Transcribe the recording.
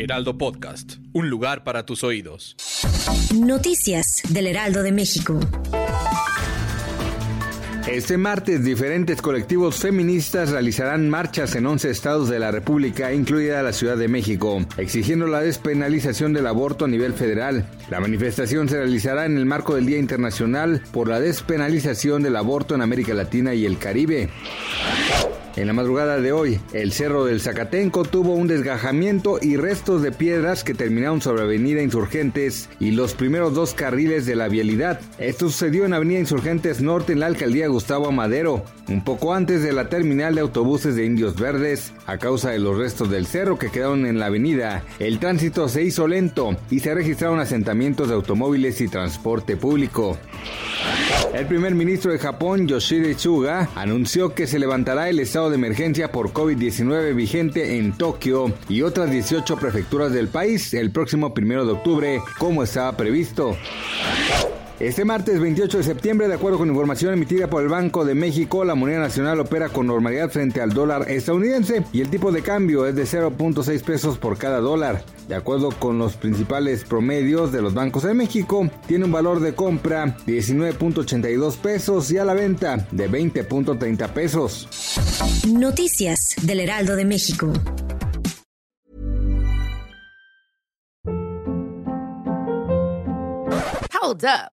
Heraldo Podcast, un lugar para tus oídos. Noticias del Heraldo de México. Este martes, diferentes colectivos feministas realizarán marchas en 11 estados de la República, incluida la Ciudad de México, exigiendo la despenalización del aborto a nivel federal. La manifestación se realizará en el marco del Día Internacional por la despenalización del aborto en América Latina y el Caribe. En la madrugada de hoy, el Cerro del Zacatenco tuvo un desgajamiento y restos de piedras que terminaron sobre Avenida Insurgentes y los primeros dos carriles de la vialidad. Esto sucedió en Avenida Insurgentes Norte en la alcaldía Gustavo Amadero, un poco antes de la terminal de autobuses de Indios Verdes. A causa de los restos del cerro que quedaron en la avenida, el tránsito se hizo lento y se registraron asentamientos de automóviles y transporte público. El primer ministro de Japón, Yoshide Suga, anunció que se levantará el estado de emergencia por COVID-19 vigente en Tokio y otras 18 prefecturas del país el próximo primero de octubre, como estaba previsto. Este martes 28 de septiembre, de acuerdo con información emitida por el Banco de México, la moneda nacional opera con normalidad frente al dólar estadounidense y el tipo de cambio es de 0.6 pesos por cada dólar. De acuerdo con los principales promedios de los bancos de México, tiene un valor de compra de 19.82 pesos y a la venta de 20.30 pesos. Noticias del Heraldo de México. Hold up.